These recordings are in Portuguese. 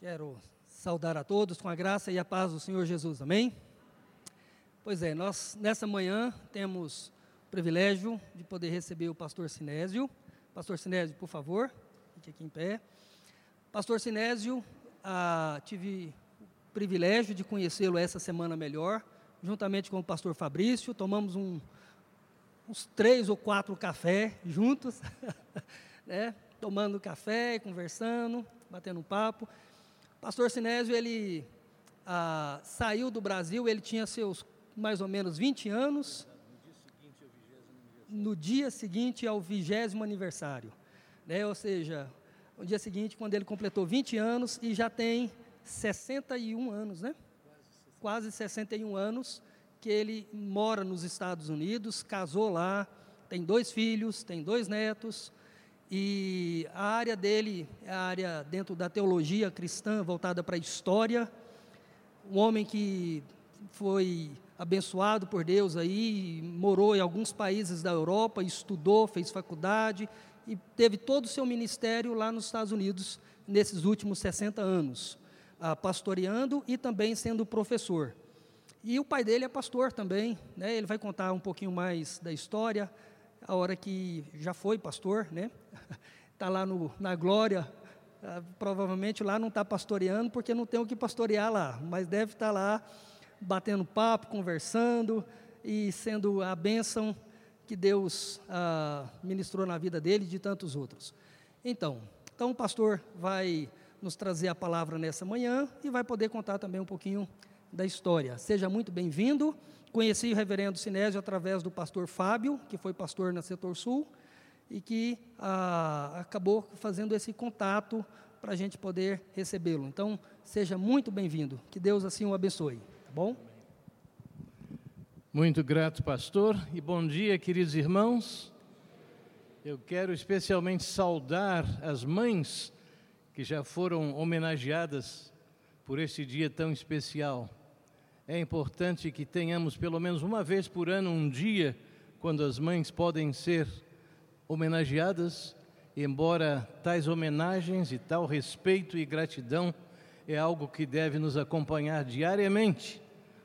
Quero saudar a todos com a graça e a paz do Senhor Jesus. Amém? Pois é, nós nessa manhã temos o privilégio de poder receber o pastor Sinésio. Pastor Sinésio, por favor, fique aqui em pé. Pastor Sinésio, ah, tive o privilégio de conhecê-lo essa semana melhor, juntamente com o pastor Fabrício. Tomamos um, uns três ou quatro cafés juntos, né? tomando café, conversando, batendo um papo. Pastor Sinésio, ele ah, saiu do Brasil, ele tinha seus mais ou menos 20 anos. No dia seguinte ao vigésimo aniversário. Né? Ou seja, no dia seguinte, quando ele completou 20 anos e já tem 61 anos, né? Quase 61 anos que ele mora nos Estados Unidos, casou lá, tem dois filhos, tem dois netos, e a área dele é a área dentro da teologia cristã voltada para a história. Um homem que foi abençoado por Deus aí, morou em alguns países da Europa, estudou, fez faculdade e teve todo o seu ministério lá nos Estados Unidos nesses últimos 60 anos, ah, pastoreando e também sendo professor. E o pai dele é pastor também, né? ele vai contar um pouquinho mais da história, a hora que já foi pastor, né? Está lá no, na glória, ah, provavelmente lá não está pastoreando porque não tem o que pastorear lá, mas deve estar tá lá batendo papo, conversando e sendo a bênção que Deus ah, ministrou na vida dele e de tantos outros. Então, então o pastor vai nos trazer a palavra nessa manhã e vai poder contar também um pouquinho da história. Seja muito bem-vindo. Conheci o reverendo Sinésio através do pastor Fábio, que foi pastor na Setor Sul, e que ah, acabou fazendo esse contato para a gente poder recebê-lo. Então, seja muito bem-vindo. Que Deus assim o abençoe. Tá bom? Muito grato, pastor, e bom dia, queridos irmãos. Eu quero especialmente saudar as mães que já foram homenageadas por este dia tão especial é importante que tenhamos pelo menos uma vez por ano um dia quando as mães podem ser homenageadas, embora tais homenagens e tal respeito e gratidão é algo que deve nos acompanhar diariamente,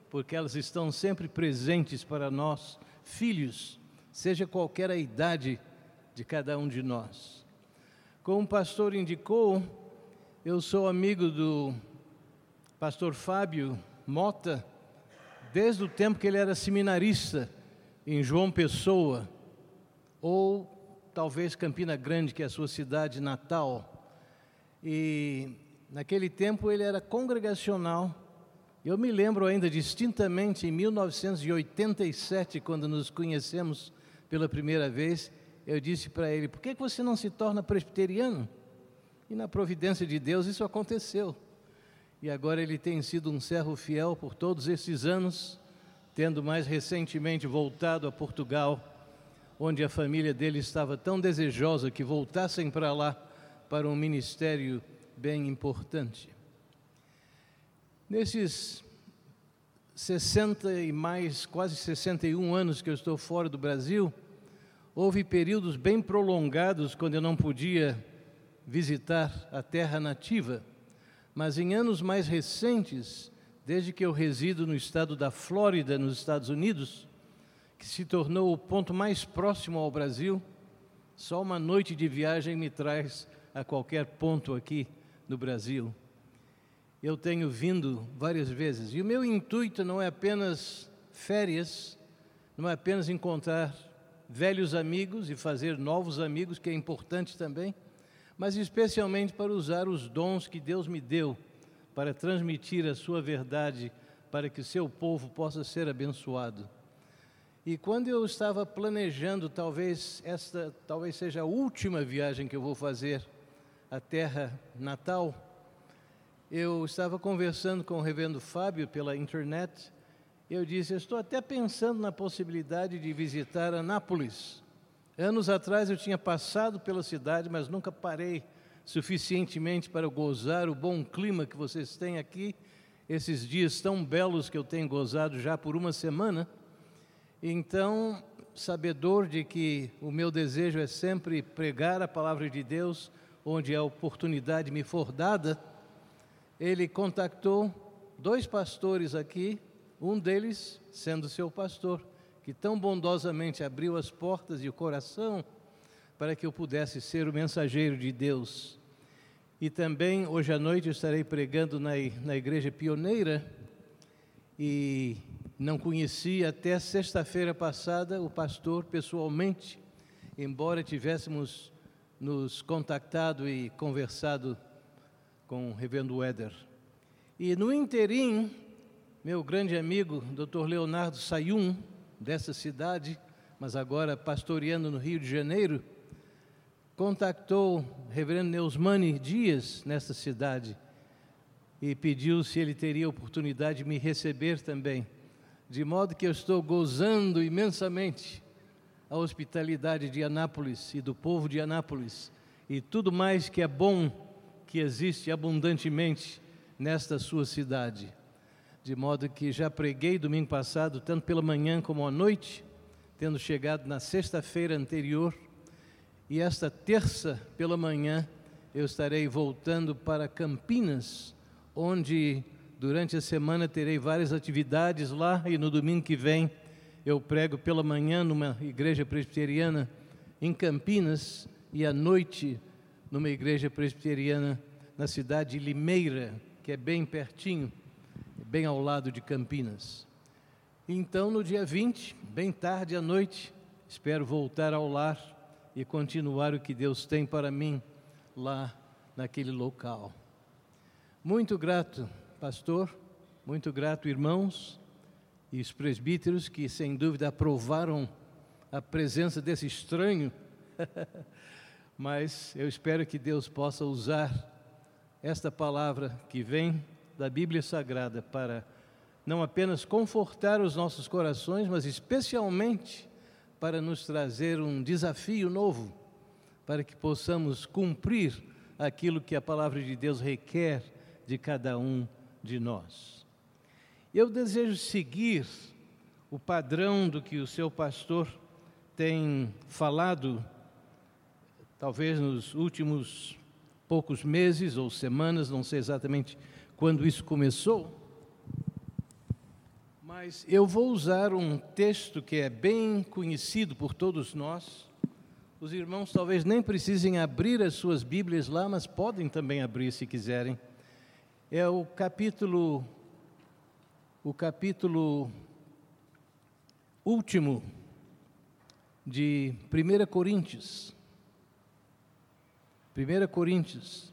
porque elas estão sempre presentes para nós, filhos, seja qualquer a idade de cada um de nós. Como o pastor indicou, eu sou amigo do pastor Fábio Mota, desde o tempo que ele era seminarista em João Pessoa, ou talvez Campina Grande, que é a sua cidade natal. E naquele tempo ele era congregacional. Eu me lembro ainda distintamente em 1987, quando nos conhecemos pela primeira vez, eu disse para ele: por que você não se torna presbiteriano? E na providência de Deus isso aconteceu e agora ele tem sido um servo fiel por todos esses anos, tendo mais recentemente voltado a Portugal, onde a família dele estava tão desejosa que voltassem para lá para um ministério bem importante. Nesses 60 e mais, quase 61 anos que eu estou fora do Brasil, houve períodos bem prolongados quando eu não podia visitar a terra nativa mas em anos mais recentes, desde que eu resido no estado da Flórida, nos Estados Unidos, que se tornou o ponto mais próximo ao Brasil, só uma noite de viagem me traz a qualquer ponto aqui no Brasil. Eu tenho vindo várias vezes e o meu intuito não é apenas férias, não é apenas encontrar velhos amigos e fazer novos amigos, que é importante também, mas especialmente para usar os dons que Deus me deu para transmitir a sua verdade para que seu povo possa ser abençoado. E quando eu estava planejando, talvez esta talvez seja a última viagem que eu vou fazer à terra natal, eu estava conversando com o reverendo Fábio pela internet. Eu disse: Estou até pensando na possibilidade de visitar Anápolis. Anos atrás eu tinha passado pela cidade, mas nunca parei suficientemente para gozar o bom clima que vocês têm aqui, esses dias tão belos que eu tenho gozado já por uma semana. Então, sabedor de que o meu desejo é sempre pregar a palavra de Deus onde a oportunidade me for dada, ele contactou dois pastores aqui, um deles sendo seu pastor, que tão bondosamente abriu as portas e o coração para que eu pudesse ser o mensageiro de Deus. E também hoje à noite estarei pregando na, na igreja pioneira e não conheci até sexta-feira passada o pastor pessoalmente, embora tivéssemos nos contactado e conversado com o reverendo Weather. E no interim, meu grande amigo, Dr. Leonardo Sayum, dessa cidade, mas agora pastoreando no Rio de Janeiro, contactou o reverendo Neusmani Dias nessa cidade e pediu se ele teria oportunidade de me receber também, de modo que eu estou gozando imensamente a hospitalidade de Anápolis e do povo de Anápolis e tudo mais que é bom que existe abundantemente nesta sua cidade. De modo que já preguei domingo passado, tanto pela manhã como à noite, tendo chegado na sexta-feira anterior, e esta terça pela manhã eu estarei voltando para Campinas, onde durante a semana terei várias atividades lá e no domingo que vem eu prego pela manhã numa igreja presbiteriana em Campinas e à noite numa igreja presbiteriana na cidade de Limeira, que é bem pertinho, bem ao lado de Campinas. Então, no dia 20, bem tarde à noite, espero voltar ao lar e continuar o que Deus tem para mim lá naquele local. Muito grato, pastor, muito grato, irmãos e os presbíteros que, sem dúvida, aprovaram a presença desse estranho. Mas eu espero que Deus possa usar esta palavra que vem da Bíblia Sagrada para não apenas confortar os nossos corações, mas especialmente para nos trazer um desafio novo, para que possamos cumprir aquilo que a palavra de Deus requer de cada um de nós. Eu desejo seguir o padrão do que o seu pastor tem falado, talvez nos últimos poucos meses ou semanas, não sei exatamente quando isso começou, mas eu vou usar um texto que é bem conhecido por todos nós. Os irmãos talvez nem precisem abrir as suas Bíblias lá, mas podem também abrir se quiserem. É o capítulo o capítulo último de 1 Coríntios. 1 Coríntios.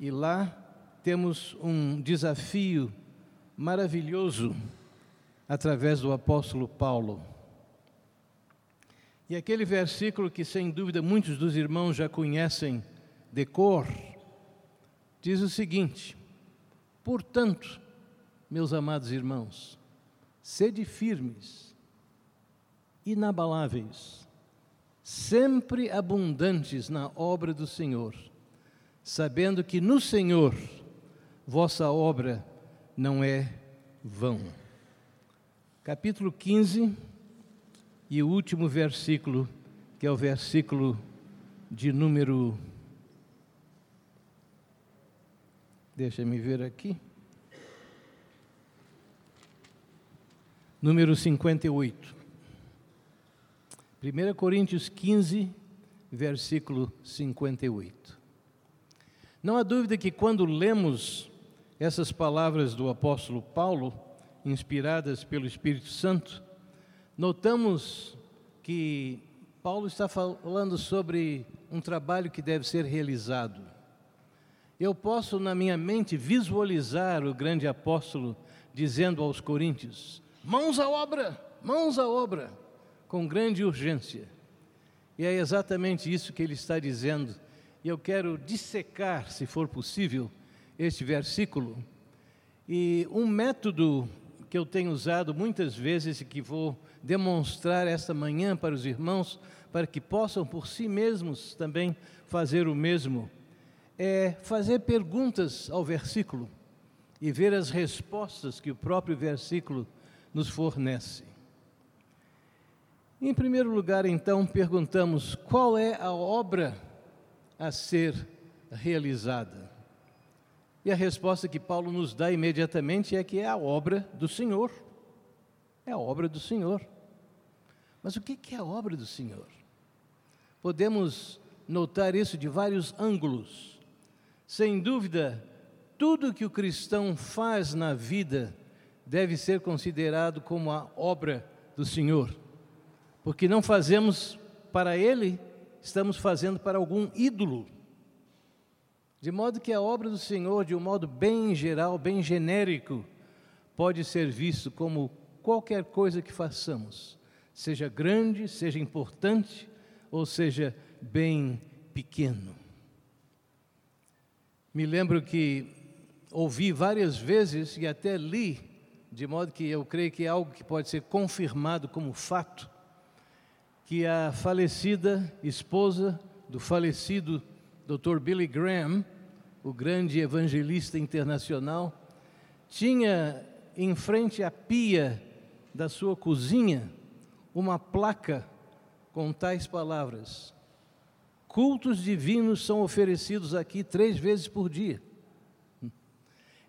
E lá temos um desafio maravilhoso através do apóstolo Paulo. E aquele versículo que, sem dúvida, muitos dos irmãos já conhecem de cor, diz o seguinte: Portanto, meus amados irmãos, sede firmes, inabaláveis, sempre abundantes na obra do Senhor, sabendo que no Senhor vossa obra não é vão. Capítulo 15 e o último versículo, que é o versículo de número. Deixa-me ver aqui. número 58. 1 Coríntios 15, versículo 58. Não há dúvida que quando lemos essas palavras do apóstolo Paulo, inspiradas pelo Espírito Santo, notamos que Paulo está falando sobre um trabalho que deve ser realizado. Eu posso, na minha mente, visualizar o grande apóstolo dizendo aos coríntios: Mãos à obra, mãos à obra, com grande urgência. E é exatamente isso que ele está dizendo. E eu quero dissecar, se for possível, este versículo. E um método que eu tenho usado muitas vezes e que vou demonstrar esta manhã para os irmãos, para que possam por si mesmos também fazer o mesmo, é fazer perguntas ao versículo e ver as respostas que o próprio versículo nos fornece. Em primeiro lugar, então, perguntamos qual é a obra a ser realizada. E a resposta que Paulo nos dá imediatamente é que é a obra do Senhor. É a obra do Senhor. Mas o que é a obra do Senhor? Podemos notar isso de vários ângulos. Sem dúvida, tudo que o cristão faz na vida deve ser considerado como a obra do Senhor, porque não fazemos para Ele, estamos fazendo para algum ídolo. De modo que a obra do Senhor, de um modo bem geral, bem genérico, pode ser visto como qualquer coisa que façamos, seja grande, seja importante ou seja bem pequeno. Me lembro que ouvi várias vezes e até li, de modo que eu creio que é algo que pode ser confirmado como fato, que a falecida esposa do falecido Dr. Billy Graham, o grande evangelista internacional, tinha em frente à pia da sua cozinha uma placa com tais palavras: Cultos divinos são oferecidos aqui três vezes por dia.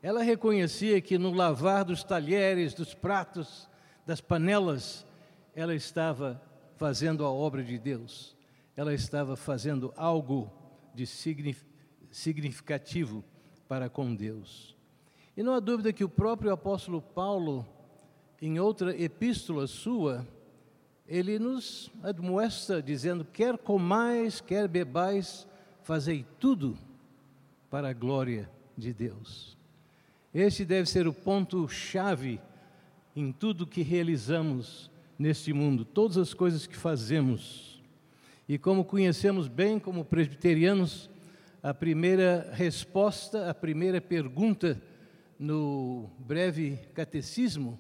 Ela reconhecia que no lavar dos talheres, dos pratos, das panelas, ela estava fazendo a obra de Deus. Ela estava fazendo algo de significativo para com Deus. E não há dúvida que o próprio apóstolo Paulo, em outra epístola sua, ele nos admoesta dizendo: quer comais, quer bebais, fazei tudo para a glória de Deus. Este deve ser o ponto-chave em tudo que realizamos neste mundo, todas as coisas que fazemos. E como conhecemos bem, como presbiterianos, a primeira resposta, a primeira pergunta no breve catecismo,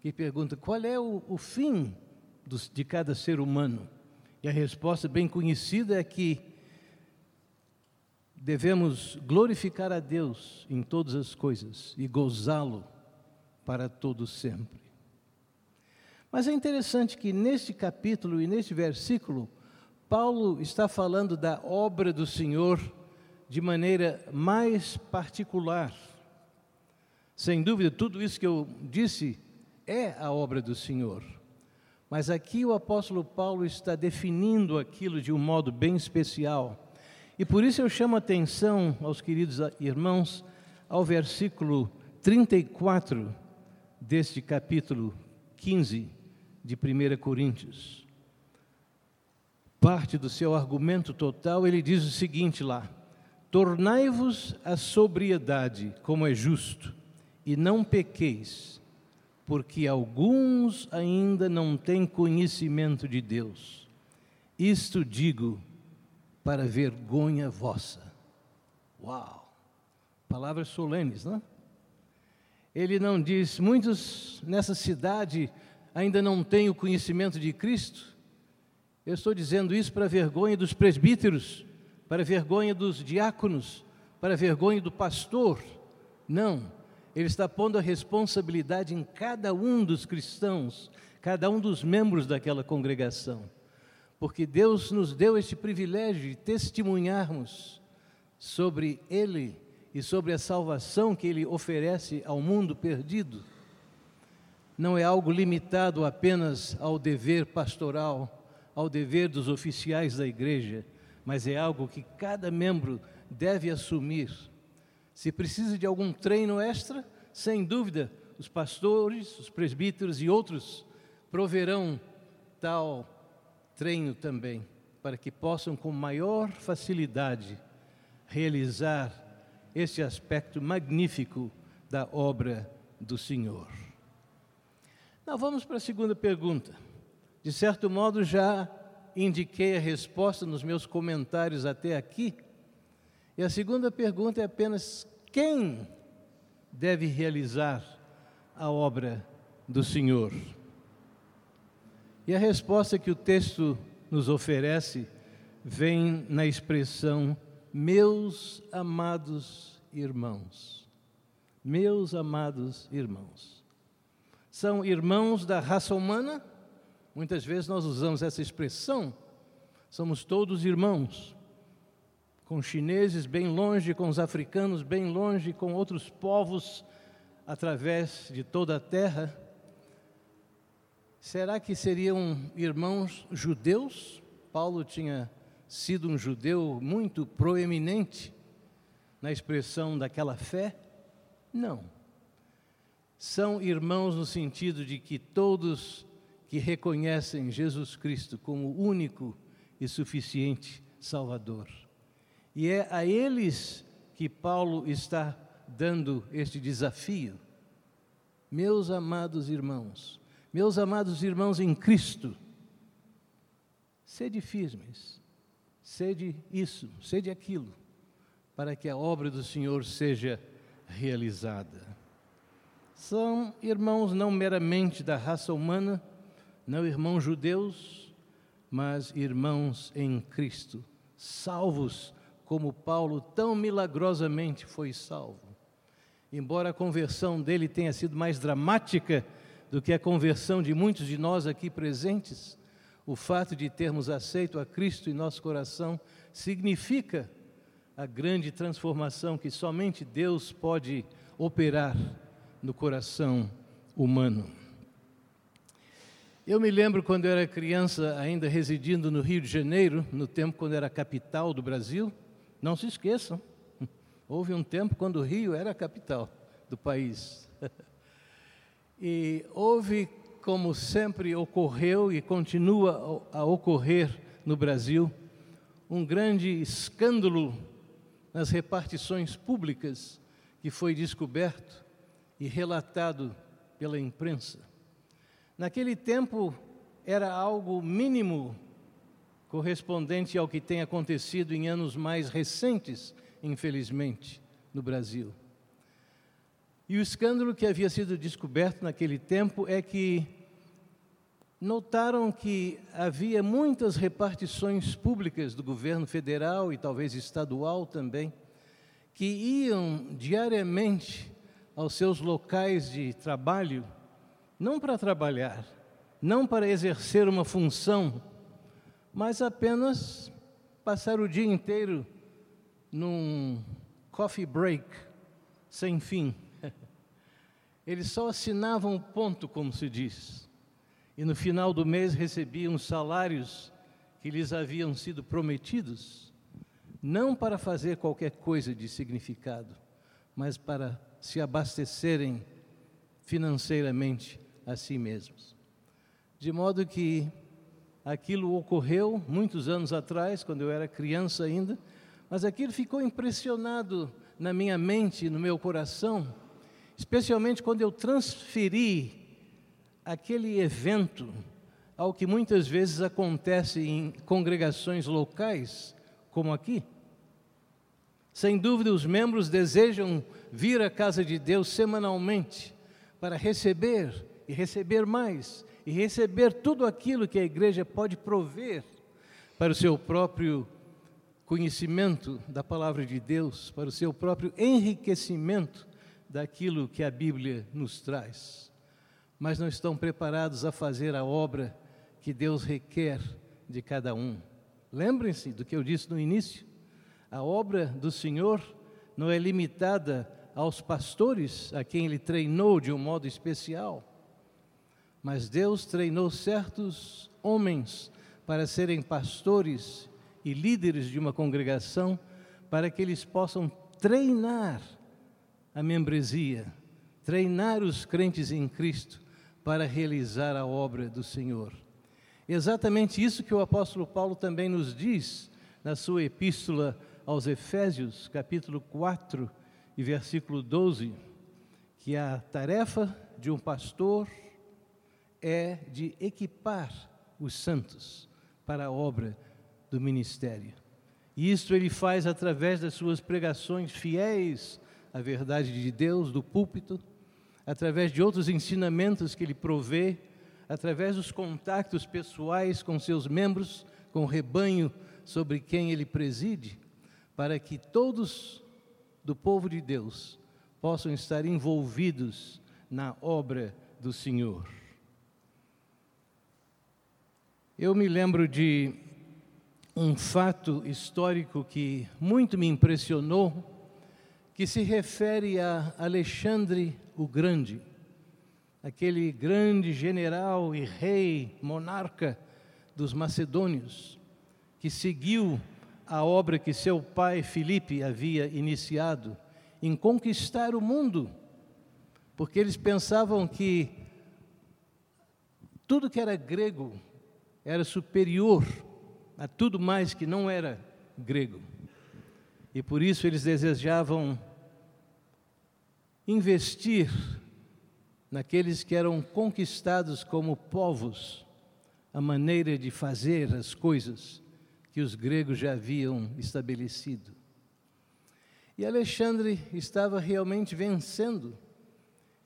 que pergunta qual é o, o fim dos, de cada ser humano. E a resposta bem conhecida é que devemos glorificar a Deus em todas as coisas e gozá-lo para todo sempre. Mas é interessante que neste capítulo e neste versículo, Paulo está falando da obra do Senhor de maneira mais particular. Sem dúvida, tudo isso que eu disse é a obra do Senhor. Mas aqui o apóstolo Paulo está definindo aquilo de um modo bem especial. E por isso eu chamo a atenção aos queridos irmãos ao versículo 34 deste capítulo 15 de 1 Coríntios. Parte do seu argumento total, ele diz o seguinte lá: Tornai-vos a sobriedade, como é justo, e não pequeis, porque alguns ainda não têm conhecimento de Deus. Isto digo para vergonha vossa. Uau! Palavras solenes, não? Ele não diz, muitos nessa cidade ainda não têm o conhecimento de Cristo. Eu estou dizendo isso para vergonha dos presbíteros, para vergonha dos diáconos, para vergonha do pastor. Não, ele está pondo a responsabilidade em cada um dos cristãos, cada um dos membros daquela congregação porque Deus nos deu este privilégio de testemunharmos sobre Ele e sobre a salvação que Ele oferece ao mundo perdido. Não é algo limitado apenas ao dever pastoral, ao dever dos oficiais da igreja, mas é algo que cada membro deve assumir. Se precisa de algum treino extra, sem dúvida, os pastores, os presbíteros e outros proverão tal treino também, para que possam com maior facilidade realizar esse aspecto magnífico da obra do Senhor. Não, vamos para a segunda pergunta. De certo modo, já indiquei a resposta nos meus comentários até aqui. E a segunda pergunta é apenas: quem deve realizar a obra do Senhor? E a resposta que o texto nos oferece vem na expressão meus amados irmãos. Meus amados irmãos. São irmãos da raça humana? Muitas vezes nós usamos essa expressão. Somos todos irmãos. com chineses bem longe, com os africanos bem longe, com outros povos através de toda a terra. Será que seriam irmãos judeus? Paulo tinha sido um judeu muito proeminente na expressão daquela fé? Não. São irmãos no sentido de que todos que reconhecem Jesus Cristo como único e suficiente Salvador. E é a eles que Paulo está dando este desafio. Meus amados irmãos, meus amados irmãos em Cristo, sede firmes, sede isso, sede aquilo, para que a obra do Senhor seja realizada. São irmãos não meramente da raça humana, não irmãos judeus, mas irmãos em Cristo, salvos como Paulo tão milagrosamente foi salvo. Embora a conversão dele tenha sido mais dramática do que a conversão de muitos de nós aqui presentes, o fato de termos aceito a Cristo em nosso coração significa a grande transformação que somente Deus pode operar no coração humano. Eu me lembro quando eu era criança, ainda residindo no Rio de Janeiro, no tempo quando era capital do Brasil, não se esqueçam, houve um tempo quando o Rio era a capital do país. E houve, como sempre ocorreu e continua a ocorrer no Brasil, um grande escândalo nas repartições públicas que foi descoberto e relatado pela imprensa. Naquele tempo era algo mínimo correspondente ao que tem acontecido em anos mais recentes, infelizmente, no Brasil. E o escândalo que havia sido descoberto naquele tempo é que notaram que havia muitas repartições públicas do governo federal e talvez estadual também, que iam diariamente aos seus locais de trabalho, não para trabalhar, não para exercer uma função, mas apenas passar o dia inteiro num coffee break sem fim. Eles só assinavam um ponto, como se diz, e no final do mês recebiam os salários que lhes haviam sido prometidos, não para fazer qualquer coisa de significado, mas para se abastecerem financeiramente a si mesmos. De modo que Aquilo ocorreu muitos anos atrás, quando eu era criança ainda, mas aquilo ficou impressionado na minha mente, no meu coração, especialmente quando eu transferi aquele evento ao que muitas vezes acontece em congregações locais, como aqui. Sem dúvida, os membros desejam vir à casa de Deus semanalmente para receber e receber mais e receber tudo aquilo que a igreja pode prover para o seu próprio conhecimento da palavra de Deus, para o seu próprio enriquecimento daquilo que a Bíblia nos traz. Mas não estão preparados a fazer a obra que Deus requer de cada um. Lembrem-se do que eu disse no início: a obra do Senhor não é limitada aos pastores a quem ele treinou de um modo especial mas Deus treinou certos homens para serem pastores e líderes de uma congregação, para que eles possam treinar a membresia, treinar os crentes em Cristo para realizar a obra do Senhor. Exatamente isso que o apóstolo Paulo também nos diz na sua epístola aos Efésios, capítulo 4 e versículo 12, que a tarefa de um pastor é de equipar os santos para a obra do ministério. E isto ele faz através das suas pregações fiéis à verdade de Deus, do púlpito, através de outros ensinamentos que ele provê, através dos contactos pessoais com seus membros, com o rebanho sobre quem ele preside, para que todos do povo de Deus possam estar envolvidos na obra do Senhor. Eu me lembro de um fato histórico que muito me impressionou, que se refere a Alexandre o Grande, aquele grande general e rei, monarca dos macedônios, que seguiu a obra que seu pai Filipe havia iniciado em conquistar o mundo, porque eles pensavam que tudo que era grego era superior a tudo mais que não era grego. E por isso eles desejavam investir naqueles que eram conquistados como povos, a maneira de fazer as coisas que os gregos já haviam estabelecido. E Alexandre estava realmente vencendo,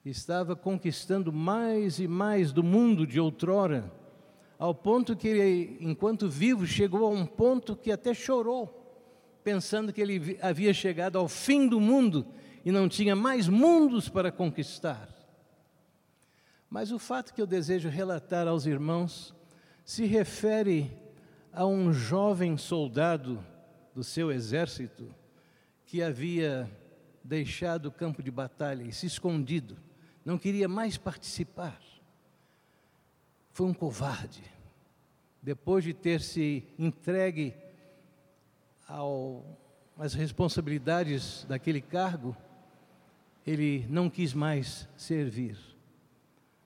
estava conquistando mais e mais do mundo de outrora ao ponto que ele, enquanto vivo, chegou a um ponto que até chorou, pensando que ele havia chegado ao fim do mundo e não tinha mais mundos para conquistar. Mas o fato que eu desejo relatar aos irmãos se refere a um jovem soldado do seu exército que havia deixado o campo de batalha e se escondido, não queria mais participar foi um covarde. Depois de ter se entregue ao, às responsabilidades daquele cargo, ele não quis mais servir.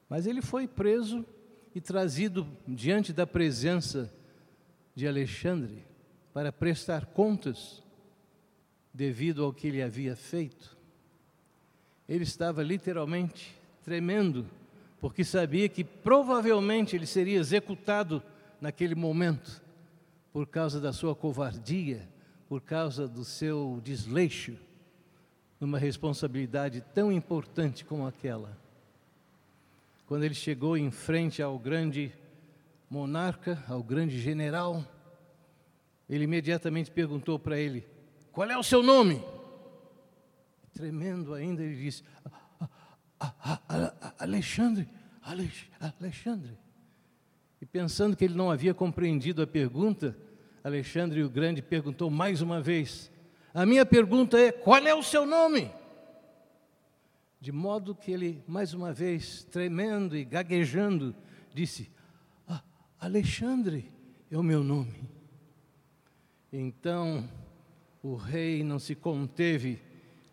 Mas ele foi preso e trazido diante da presença de Alexandre para prestar contas devido ao que ele havia feito. Ele estava literalmente tremendo porque sabia que provavelmente ele seria executado naquele momento, por causa da sua covardia, por causa do seu desleixo, numa responsabilidade tão importante como aquela. Quando ele chegou em frente ao grande monarca, ao grande general, ele imediatamente perguntou para ele: Qual é o seu nome? Tremendo ainda, ele disse: Alexandre, Alexandre. E pensando que ele não havia compreendido a pergunta, Alexandre o Grande perguntou mais uma vez: A minha pergunta é: qual é o seu nome? De modo que ele, mais uma vez, tremendo e gaguejando, disse: ah, Alexandre é o meu nome. Então o rei não se conteve,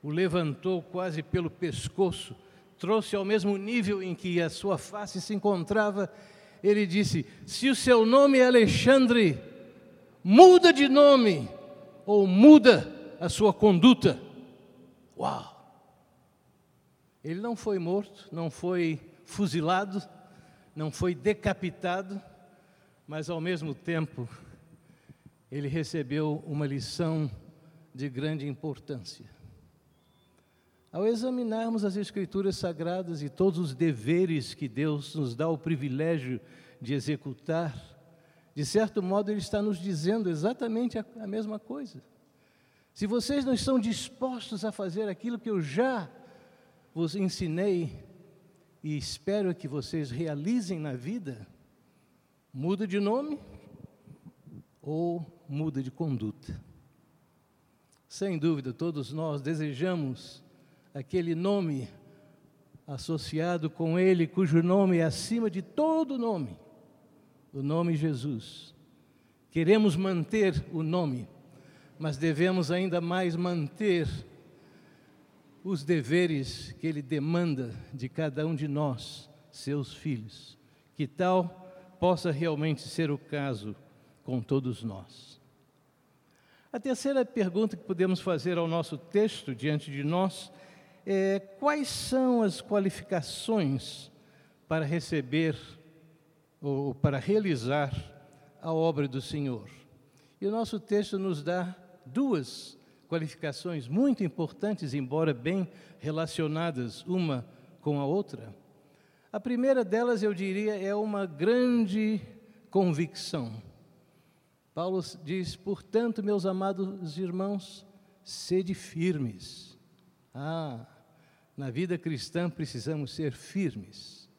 o levantou quase pelo pescoço trouxe ao mesmo nível em que a sua face se encontrava, ele disse: Se o seu nome é Alexandre, muda de nome ou muda a sua conduta. Uau! Ele não foi morto, não foi fuzilado, não foi decapitado, mas ao mesmo tempo ele recebeu uma lição de grande importância. Ao examinarmos as Escrituras Sagradas e todos os deveres que Deus nos dá o privilégio de executar, de certo modo, Ele está nos dizendo exatamente a, a mesma coisa. Se vocês não estão dispostos a fazer aquilo que eu já vos ensinei e espero que vocês realizem na vida, muda de nome ou muda de conduta. Sem dúvida, todos nós desejamos aquele nome associado com ele, cujo nome é acima de todo nome, o nome Jesus. Queremos manter o nome, mas devemos ainda mais manter os deveres que ele demanda de cada um de nós, seus filhos. Que tal possa realmente ser o caso com todos nós. A terceira pergunta que podemos fazer ao nosso texto diante de nós é, quais são as qualificações para receber ou para realizar a obra do Senhor? E o nosso texto nos dá duas qualificações muito importantes, embora bem relacionadas uma com a outra. A primeira delas, eu diria, é uma grande convicção. Paulo diz: portanto, meus amados irmãos, sede firmes. Ah, na vida cristã precisamos ser firmes,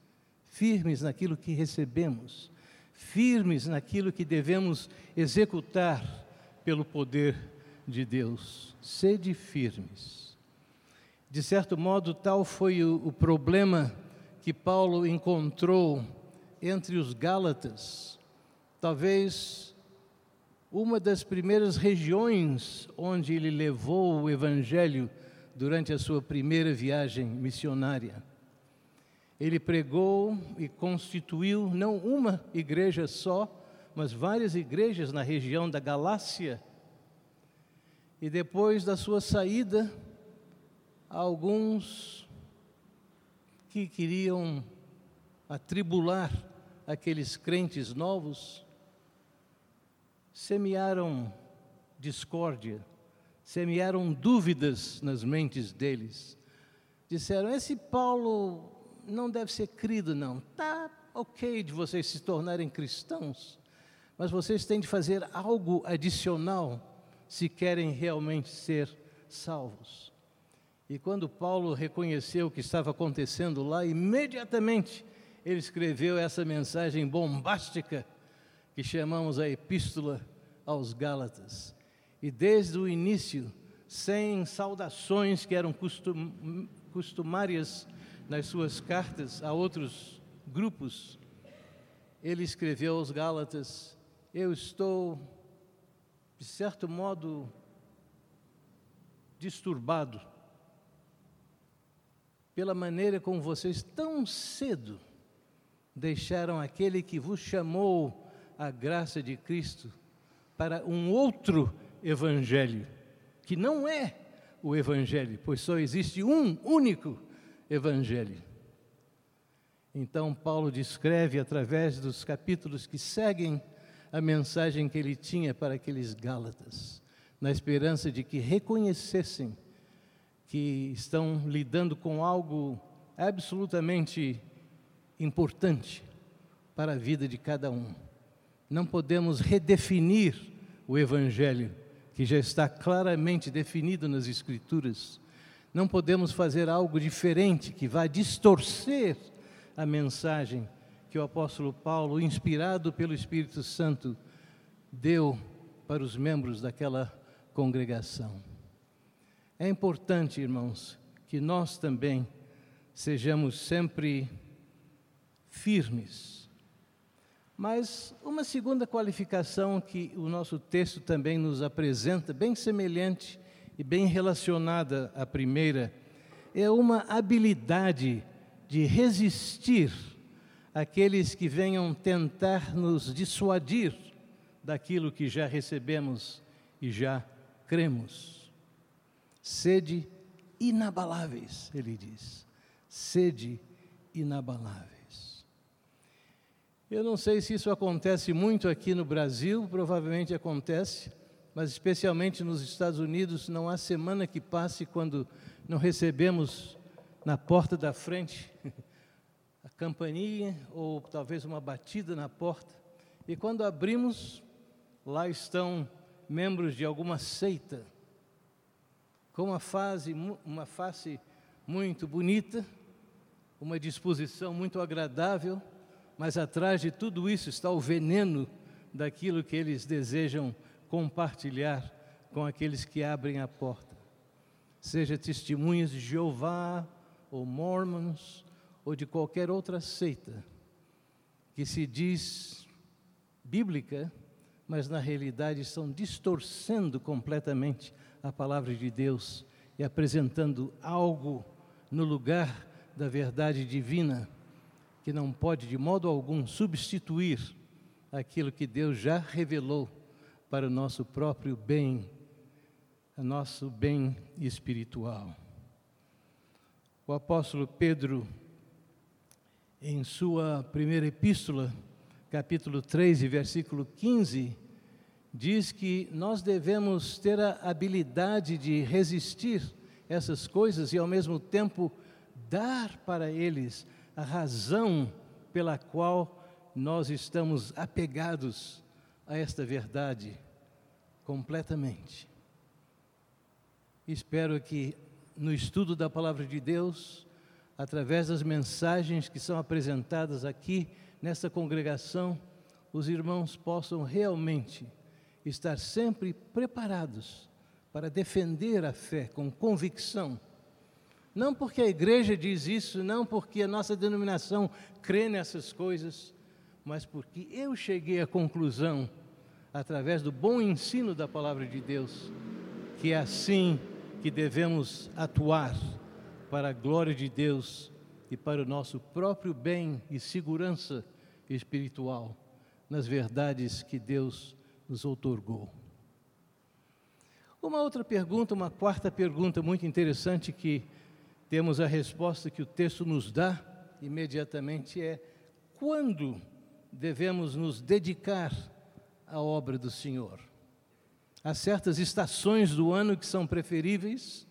firmes naquilo que recebemos, firmes naquilo que devemos executar pelo poder de Deus. Sede firmes. De certo modo, tal foi o, o problema que Paulo encontrou entre os Gálatas. Talvez uma das primeiras regiões onde ele levou o Evangelho durante a sua primeira viagem missionária. Ele pregou e constituiu não uma igreja só, mas várias igrejas na região da Galácia. E depois da sua saída, alguns que queriam atribular aqueles crentes novos semearam discórdia, semearam dúvidas nas mentes deles. Disseram: esse Paulo não deve ser crido, não. Tá ok de vocês se tornarem cristãos, mas vocês têm de fazer algo adicional se querem realmente ser salvos. E quando Paulo reconheceu o que estava acontecendo lá, imediatamente ele escreveu essa mensagem bombástica que chamamos a Epístola aos Gálatas. E desde o início, sem saudações que eram costum, costumárias nas suas cartas a outros grupos, ele escreveu aos Gálatas: Eu estou, de certo modo, disturbado pela maneira como vocês tão cedo deixaram aquele que vos chamou a graça de Cristo para um outro evangelho, que não é o evangelho, pois só existe um único evangelho. Então, Paulo descreve através dos capítulos que seguem a mensagem que ele tinha para aqueles Gálatas, na esperança de que reconhecessem que estão lidando com algo absolutamente importante para a vida de cada um não podemos redefinir o Evangelho, que já está claramente definido nas Escrituras. Não podemos fazer algo diferente que vá distorcer a mensagem que o apóstolo Paulo, inspirado pelo Espírito Santo, deu para os membros daquela congregação. É importante, irmãos, que nós também sejamos sempre firmes mas uma segunda qualificação que o nosso texto também nos apresenta, bem semelhante e bem relacionada à primeira, é uma habilidade de resistir àqueles que venham tentar nos dissuadir daquilo que já recebemos e já cremos. Sede inabaláveis, ele diz. Sede inabaláveis. Eu não sei se isso acontece muito aqui no Brasil, provavelmente acontece, mas especialmente nos Estados Unidos, não há semana que passe quando não recebemos na porta da frente a campainha ou talvez uma batida na porta. E quando abrimos, lá estão membros de alguma seita, com uma, fase, uma face muito bonita, uma disposição muito agradável, mas atrás de tudo isso está o veneno daquilo que eles desejam compartilhar com aqueles que abrem a porta. Seja testemunhas de Jeová, ou Mormons, ou de qualquer outra seita que se diz bíblica, mas na realidade estão distorcendo completamente a palavra de Deus e apresentando algo no lugar da verdade divina que não pode de modo algum substituir aquilo que Deus já revelou para o nosso próprio bem, nosso bem espiritual. O apóstolo Pedro, em sua primeira epístola, capítulo 3 e versículo 15, diz que nós devemos ter a habilidade de resistir essas coisas e ao mesmo tempo dar para eles a razão pela qual nós estamos apegados a esta verdade completamente. Espero que no estudo da palavra de Deus, através das mensagens que são apresentadas aqui nesta congregação, os irmãos possam realmente estar sempre preparados para defender a fé com convicção. Não porque a igreja diz isso, não porque a nossa denominação crê nessas coisas, mas porque eu cheguei à conclusão, através do bom ensino da palavra de Deus, que é assim que devemos atuar para a glória de Deus e para o nosso próprio bem e segurança espiritual nas verdades que Deus nos outorgou. Uma outra pergunta, uma quarta pergunta muito interessante que temos a resposta que o texto nos dá imediatamente é: quando devemos nos dedicar à obra do Senhor? Há certas estações do ano que são preferíveis,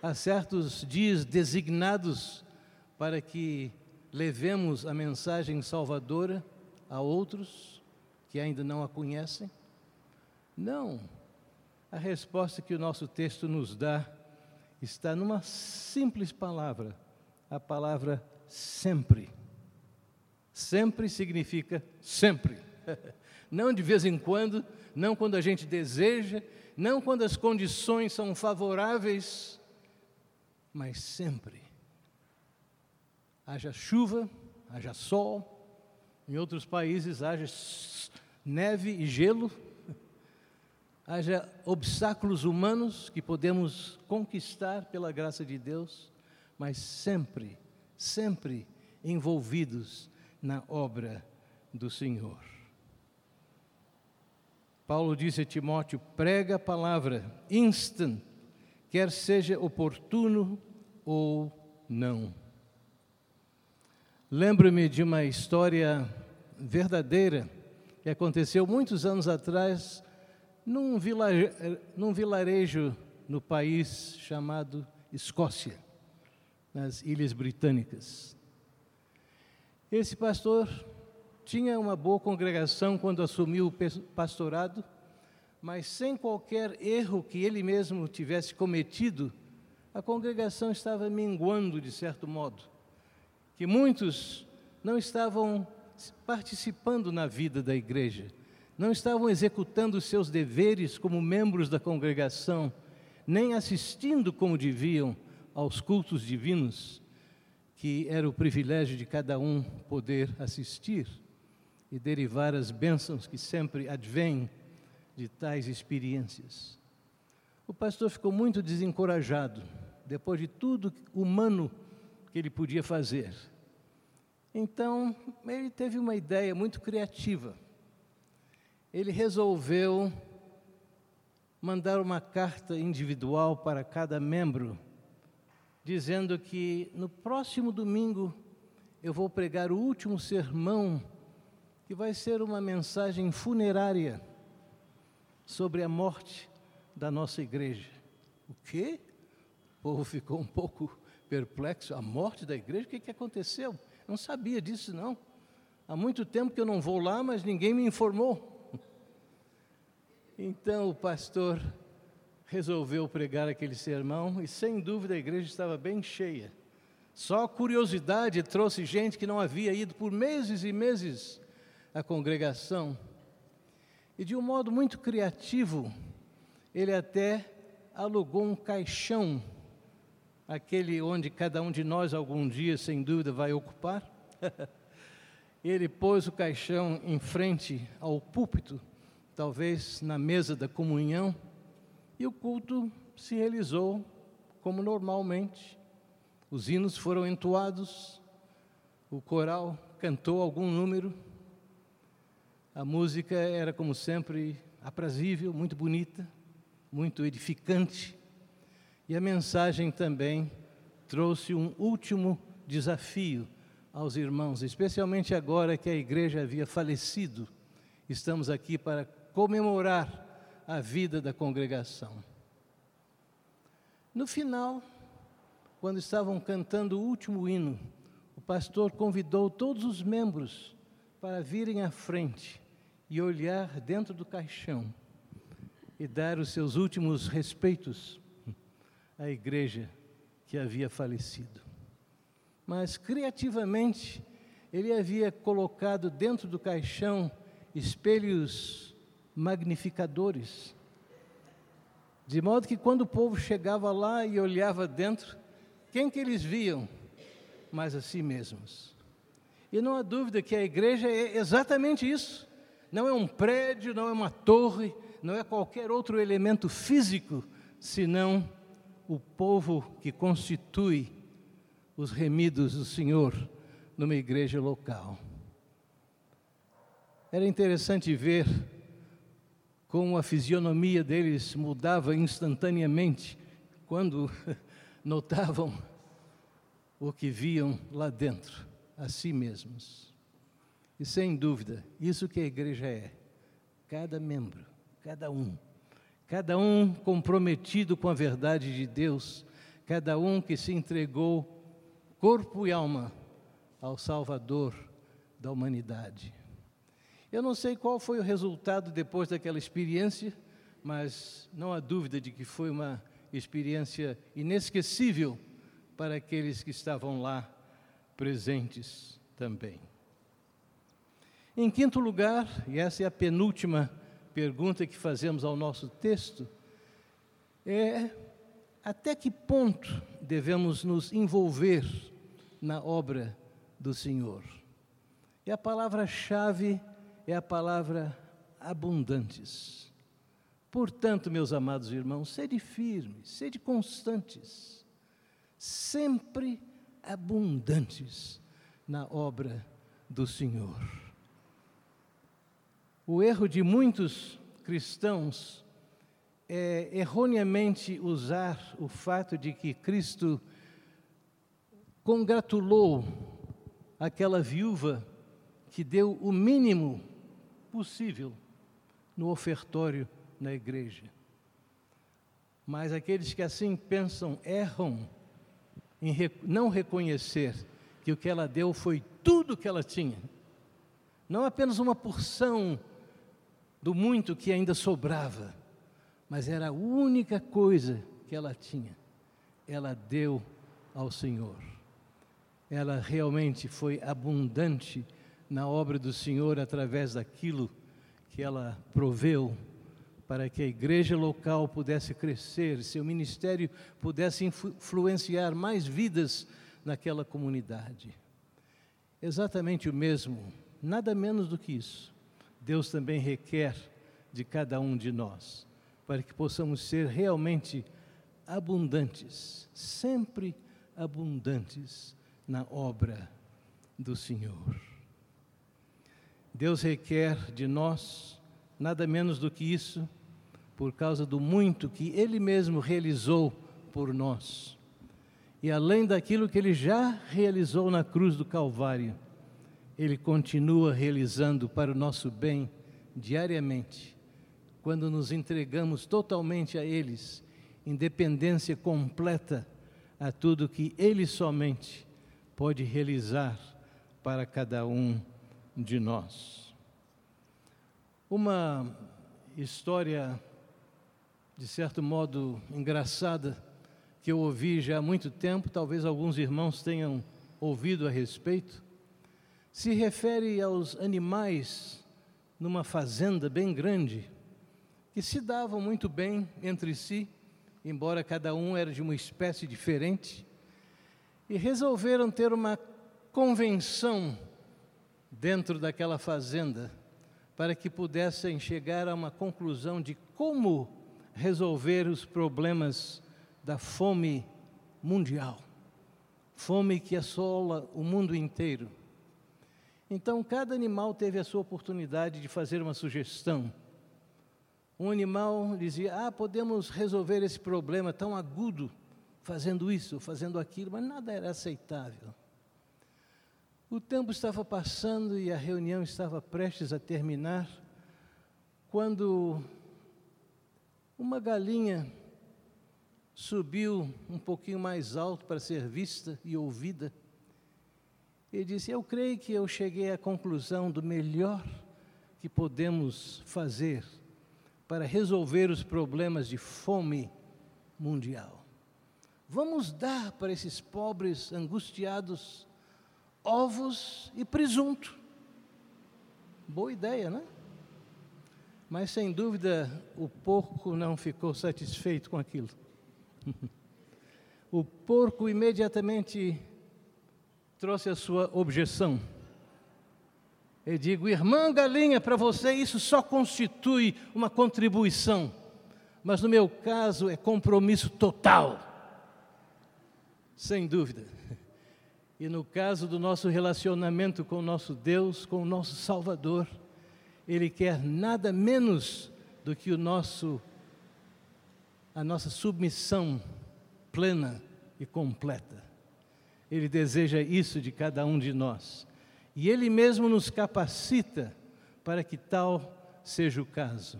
há certos dias designados para que levemos a mensagem salvadora a outros que ainda não a conhecem? Não. A resposta que o nosso texto nos dá está numa simples palavra, a palavra sempre. Sempre significa sempre. Não de vez em quando, não quando a gente deseja, não quando as condições são favoráveis, mas sempre. Haja chuva, haja sol, em outros países haja neve e gelo, haja obstáculos humanos que podemos conquistar pela graça de Deus, mas sempre, sempre envolvidos na obra do Senhor. Paulo disse a Timóteo: prega a palavra, instant, quer seja oportuno ou não. Lembro-me de uma história verdadeira que aconteceu muitos anos atrás num vilarejo, num vilarejo no país chamado Escócia, nas Ilhas Britânicas. Esse pastor tinha uma boa congregação quando assumiu o pastorado, mas sem qualquer erro que ele mesmo tivesse cometido, a congregação estava minguando de certo modo, que muitos não estavam participando na vida da igreja, não estavam executando seus deveres como membros da congregação, nem assistindo como deviam aos cultos divinos, que era o privilégio de cada um poder assistir e derivar as bênçãos que sempre advêm de tais experiências. O pastor ficou muito desencorajado, depois de tudo humano que ele podia fazer. Então, ele teve uma ideia muito criativa. Ele resolveu mandar uma carta individual para cada membro, dizendo que no próximo domingo eu vou pregar o último sermão, que vai ser uma mensagem funerária sobre a morte da nossa igreja. O quê? O povo ficou um pouco perplexo. A morte da igreja? O que, que aconteceu? Não sabia disso, não. Há muito tempo que eu não vou lá, mas ninguém me informou. Então o pastor resolveu pregar aquele sermão e, sem dúvida, a igreja estava bem cheia. Só curiosidade trouxe gente que não havia ido por meses e meses à congregação. E de um modo muito criativo, ele até alugou um caixão aquele onde cada um de nós algum dia, sem dúvida, vai ocupar. Ele pôs o caixão em frente ao púlpito, talvez na mesa da comunhão, e o culto se realizou como normalmente. Os hinos foram entoados, o coral cantou algum número, a música era, como sempre, aprazível, muito bonita, muito edificante. E a mensagem também trouxe um último desafio aos irmãos, especialmente agora que a igreja havia falecido. Estamos aqui para comemorar a vida da congregação. No final, quando estavam cantando o último hino, o pastor convidou todos os membros para virem à frente e olhar dentro do caixão e dar os seus últimos respeitos a igreja que havia falecido. Mas criativamente, ele havia colocado dentro do caixão espelhos magnificadores. De modo que quando o povo chegava lá e olhava dentro, quem que eles viam? Mas a si mesmos. E não há dúvida que a igreja é exatamente isso. Não é um prédio, não é uma torre, não é qualquer outro elemento físico, senão o povo que constitui os remidos do Senhor numa igreja local. Era interessante ver como a fisionomia deles mudava instantaneamente quando notavam o que viam lá dentro, a si mesmos. E sem dúvida, isso que a igreja é, cada membro, cada um, cada um comprometido com a verdade de Deus, cada um que se entregou corpo e alma ao Salvador da humanidade. Eu não sei qual foi o resultado depois daquela experiência, mas não há dúvida de que foi uma experiência inesquecível para aqueles que estavam lá presentes também. Em quinto lugar, e essa é a penúltima pergunta que fazemos ao nosso texto, é até que ponto devemos nos envolver na obra do Senhor? E a palavra-chave é a palavra abundantes. Portanto, meus amados irmãos, sede firmes, sede constantes, sempre abundantes na obra do Senhor. O erro de muitos cristãos é erroneamente usar o fato de que Cristo congratulou aquela viúva que deu o mínimo possível no ofertório na igreja. Mas aqueles que assim pensam erram em não reconhecer que o que ela deu foi tudo que ela tinha, não apenas uma porção do muito que ainda sobrava, mas era a única coisa que ela tinha. Ela deu ao Senhor. Ela realmente foi abundante na obra do Senhor através daquilo que ela proveu para que a igreja local pudesse crescer, seu ministério pudesse influenciar mais vidas naquela comunidade. Exatamente o mesmo, nada menos do que isso. Deus também requer de cada um de nós, para que possamos ser realmente abundantes, sempre abundantes na obra do Senhor. Deus requer de nós nada menos do que isso, por causa do muito que Ele mesmo realizou por nós. E além daquilo que Ele já realizou na cruz do Calvário, Ele continua realizando para o nosso bem diariamente, quando nos entregamos totalmente a eles, independência completa a tudo que Ele somente pode realizar para cada um de nós. Uma história, de certo modo, engraçada, que eu ouvi já há muito tempo, talvez alguns irmãos tenham ouvido a respeito, se refere aos animais numa fazenda bem grande, que se davam muito bem entre si, embora cada um era de uma espécie diferente, e resolveram ter uma convenção dentro daquela fazenda para que pudessem chegar a uma conclusão de como resolver os problemas da fome mundial, fome que assola o mundo inteiro. Então, cada animal teve a sua oportunidade de fazer uma sugestão. Um animal dizia: Ah, podemos resolver esse problema tão agudo fazendo isso, fazendo aquilo, mas nada era aceitável. O tempo estava passando e a reunião estava prestes a terminar, quando uma galinha subiu um pouquinho mais alto para ser vista e ouvida e disse: Eu creio que eu cheguei à conclusão do melhor que podemos fazer para resolver os problemas de fome mundial. Vamos dar para esses pobres angustiados ovos e presunto. Boa ideia, né? Mas sem dúvida o porco não ficou satisfeito com aquilo. o porco imediatamente trouxe a sua objeção. Eu digo, irmã galinha, para você isso só constitui uma contribuição, mas no meu caso é compromisso total, sem dúvida. E no caso do nosso relacionamento com o nosso Deus, com o nosso Salvador, Ele quer nada menos do que o nosso, a nossa submissão plena e completa. Ele deseja isso de cada um de nós. E Ele mesmo nos capacita para que tal seja o caso.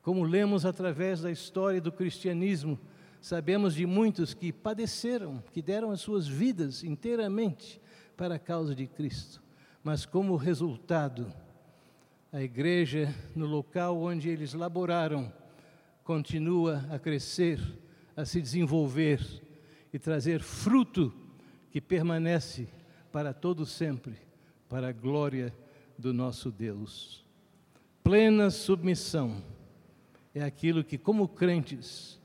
Como lemos através da história do cristianismo, sabemos de muitos que padeceram, que deram as suas vidas inteiramente para a causa de Cristo. Mas como resultado, a igreja, no local onde eles laboraram, continua a crescer, a se desenvolver e trazer fruto que permanece para todo sempre, para a glória do nosso Deus. Plena submissão é aquilo que, como crentes,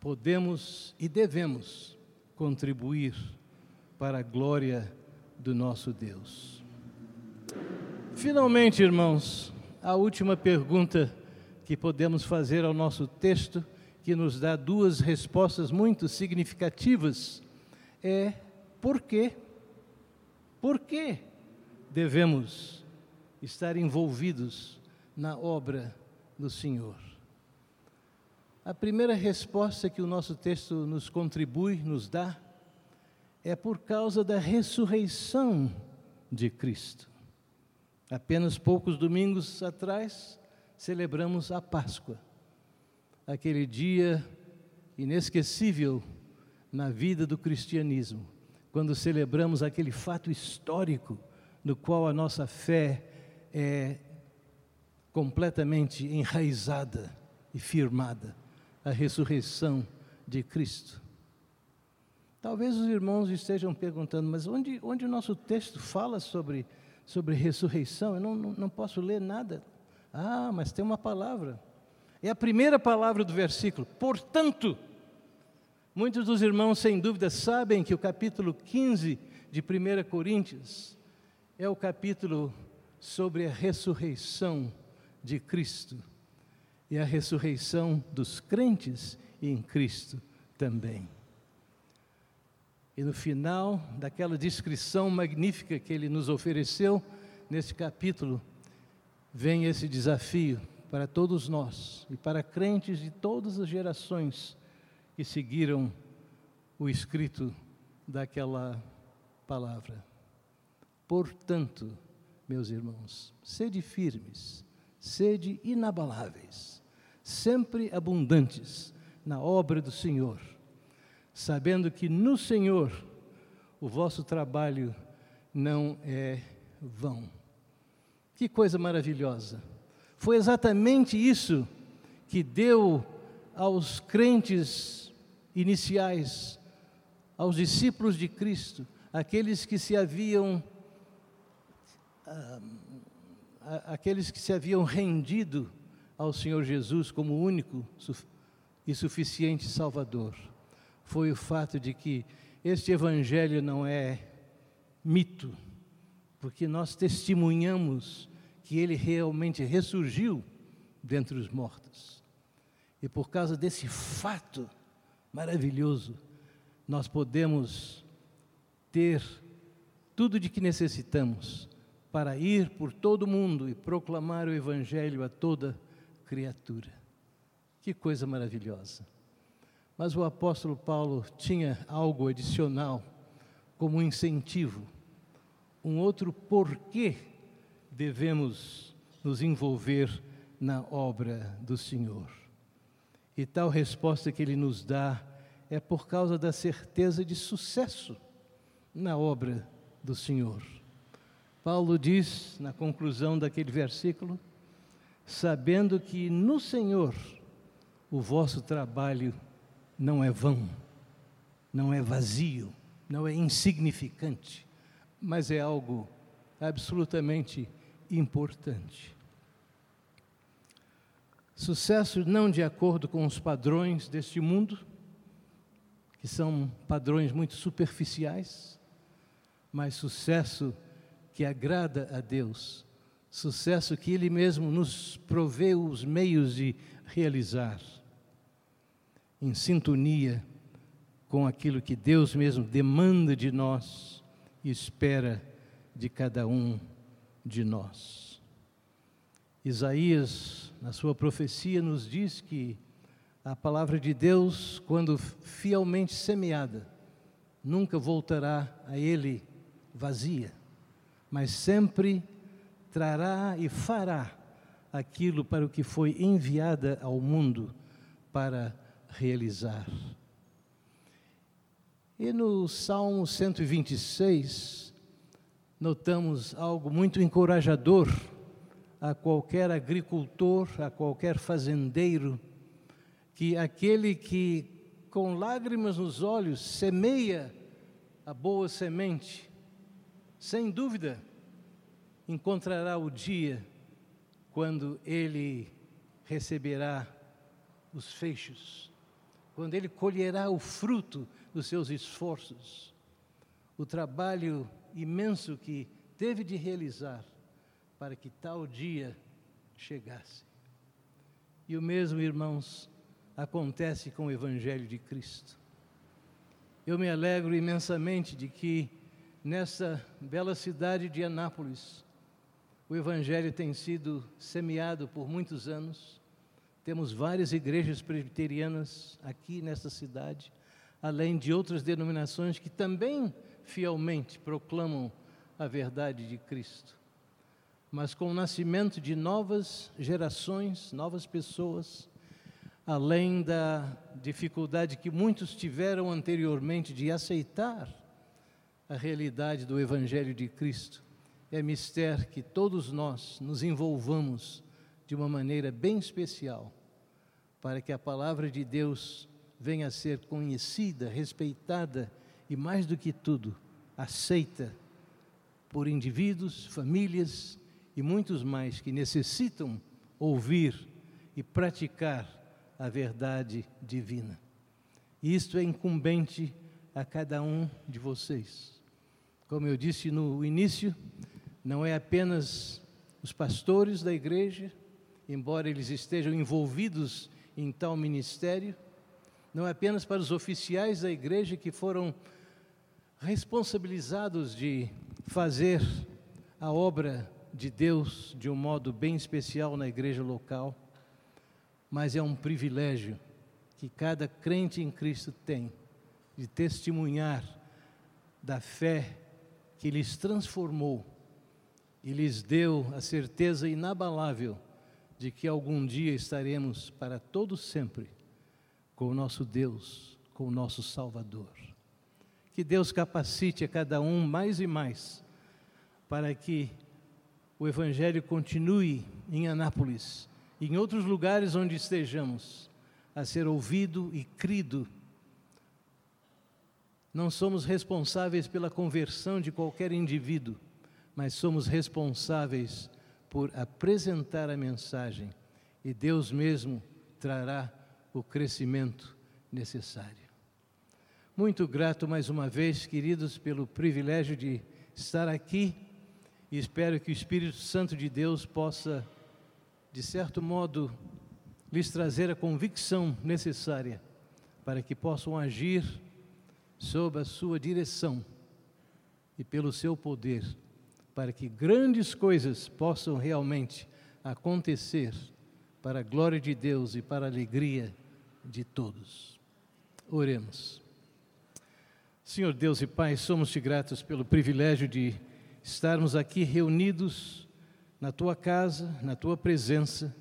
podemos e devemos contribuir para a glória do nosso Deus. Finalmente, irmãos, a última pergunta que podemos fazer ao nosso texto, que nos dá duas respostas muito significativas, é por quê? Por que devemos estar envolvidos na obra do Senhor? A primeira resposta que o nosso texto nos contribui, nos dá, é por causa da ressurreição de Cristo. Apenas poucos domingos atrás, celebramos a Páscoa, aquele dia inesquecível na vida do cristianismo quando celebramos aquele fato histórico no qual a nossa fé é completamente enraizada e firmada a ressurreição de Cristo. Talvez os irmãos estejam perguntando, mas onde, onde o nosso texto fala sobre, sobre ressurreição? Eu não, não, não posso ler nada. Ah, mas tem uma palavra. É a primeira palavra do versículo. Portanto, Muitos dos irmãos, sem dúvida, sabem que o capítulo 15 de 1 Coríntios é o capítulo sobre a ressurreição de Cristo e a ressurreição dos crentes em Cristo também. E no final daquela descrição magnífica que ele nos ofereceu, nesse capítulo, vem esse desafio para todos nós e para crentes de todas as gerações que seguiram o escrito daquela palavra. Portanto, meus irmãos, sede firmes, sede inabaláveis, sempre abundantes na obra do Senhor, sabendo que no Senhor o vosso trabalho não é vão. Que coisa maravilhosa! Foi exatamente isso que deu aos crentes iniciais, aos discípulos de Cristo, aqueles que se haviam ah, aqueles que se haviam rendido ao Senhor Jesus como único e suficiente Salvador, foi o fato de que este Evangelho não é mito, porque nós testemunhamos que ele realmente ressurgiu dentre os mortos. E por causa desse fato, maravilhoso, nós podemos ter tudo de que necessitamos para ir por todo o mundo e proclamar o Evangelho a toda criatura. Que coisa maravilhosa. Mas o apóstolo Paulo tinha algo adicional como incentivo, um outro porquê devemos nos envolver na obra do Senhor. E tal resposta que ele nos dá é por causa da certeza de sucesso na obra do Senhor. Paulo diz, na conclusão daquele versículo, sabendo que no Senhor o vosso trabalho não é vão, não é vazio, não é insignificante, mas é algo absolutamente importante. Sucesso não de acordo com os padrões deste mundo, que são padrões muito superficiais, mas sucesso que agrada a Deus, sucesso que Ele mesmo nos provê os meios de realizar, em sintonia com aquilo que Deus mesmo demanda de nós e espera de cada um de nós. Isaías, na sua profecia, nos diz que a palavra de Deus, quando fielmente semeada, nunca voltará a Ele vazia, mas sempre trará e fará aquilo para o que foi enviada ao mundo para realizar. E no Salmo 126, notamos algo muito encorajador a qualquer agricultor, a qualquer fazendeiro, que aquele que com lágrimas nos olhos semeia a boa semente, sem dúvida encontrará o dia quando ele receberá os feixes, quando ele colherá o fruto dos seus esforços, o trabalho imenso que teve de realizar para que tal dia chegasse. E o mesmo, irmãos, acontece com o Evangelho de Cristo. Eu me alegro imensamente de que nessa bela cidade de Anápolis, o Evangelho tem sido semeado por muitos anos. Temos várias igrejas presbiterianas aqui nesta cidade, além de outras denominações que também fielmente proclamam a verdade de Cristo. Mas com o nascimento de novas gerações, novas pessoas, além da dificuldade que muitos tiveram anteriormente de aceitar a realidade do Evangelho de Cristo, é mister que todos nós nos envolvamos de uma maneira bem especial, para que a palavra de Deus venha a ser conhecida, respeitada e, mais do que tudo, aceita por indivíduos, famílias e muitos mais que necessitam ouvir e praticar a verdade divina. E isto é incumbente a cada um de vocês. Como eu disse no início, não é apenas os pastores da igreja, embora eles estejam envolvidos em tal ministério, não é apenas para os oficiais da igreja que foram responsabilizados de fazer a obra de Deus de um modo bem especial na igreja local, mas é um privilégio que cada crente em Cristo tem de testemunhar da fé que lhes transformou e lhes deu a certeza inabalável de que algum dia estaremos para todo sempre com o nosso Deus, com o nosso Salvador. Que Deus capacite a cada um mais e mais para que o Evangelho continue em Anápolis e em outros lugares onde estejamos a ser ouvido e crido. Não somos responsáveis pela conversão de qualquer indivíduo mas somos responsáveis por apresentar a mensagem e Deus mesmo trará o crescimento necessário. Muito grato mais uma vez, queridos, pelo privilégio de estar aqui e espero que o Espírito Santo de Deus possa, de certo modo, lhes trazer a convicção necessária para que possam agir sob a sua direção e pelo seu poder para que grandes coisas possam realmente acontecer para a glória de Deus e para a alegria de todos. Oremos. Senhor Deus e Pai, somos-te gratos pelo privilégio de estarmos aqui reunidos na tua casa, na tua presença,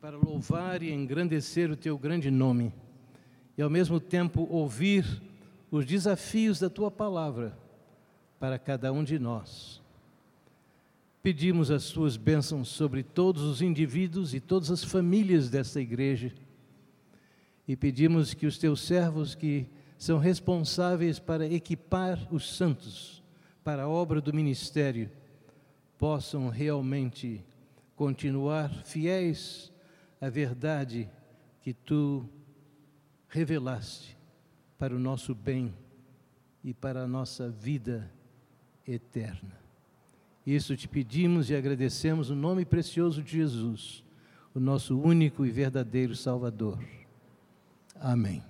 para louvar e engrandecer o teu grande nome e ao mesmo tempo ouvir os desafios da tua palavra para cada um de nós. Pedimos as suas bênçãos sobre todos os indivíduos e todas as famílias desta igreja. E pedimos que os teus servos que são responsáveis para equipar os santos para a obra do ministério possam realmente continuar fiéis a verdade que tu revelaste para o nosso bem e para a nossa vida eterna. Isso te pedimos e agradecemos no nome precioso de Jesus, o nosso único e verdadeiro Salvador. Amém.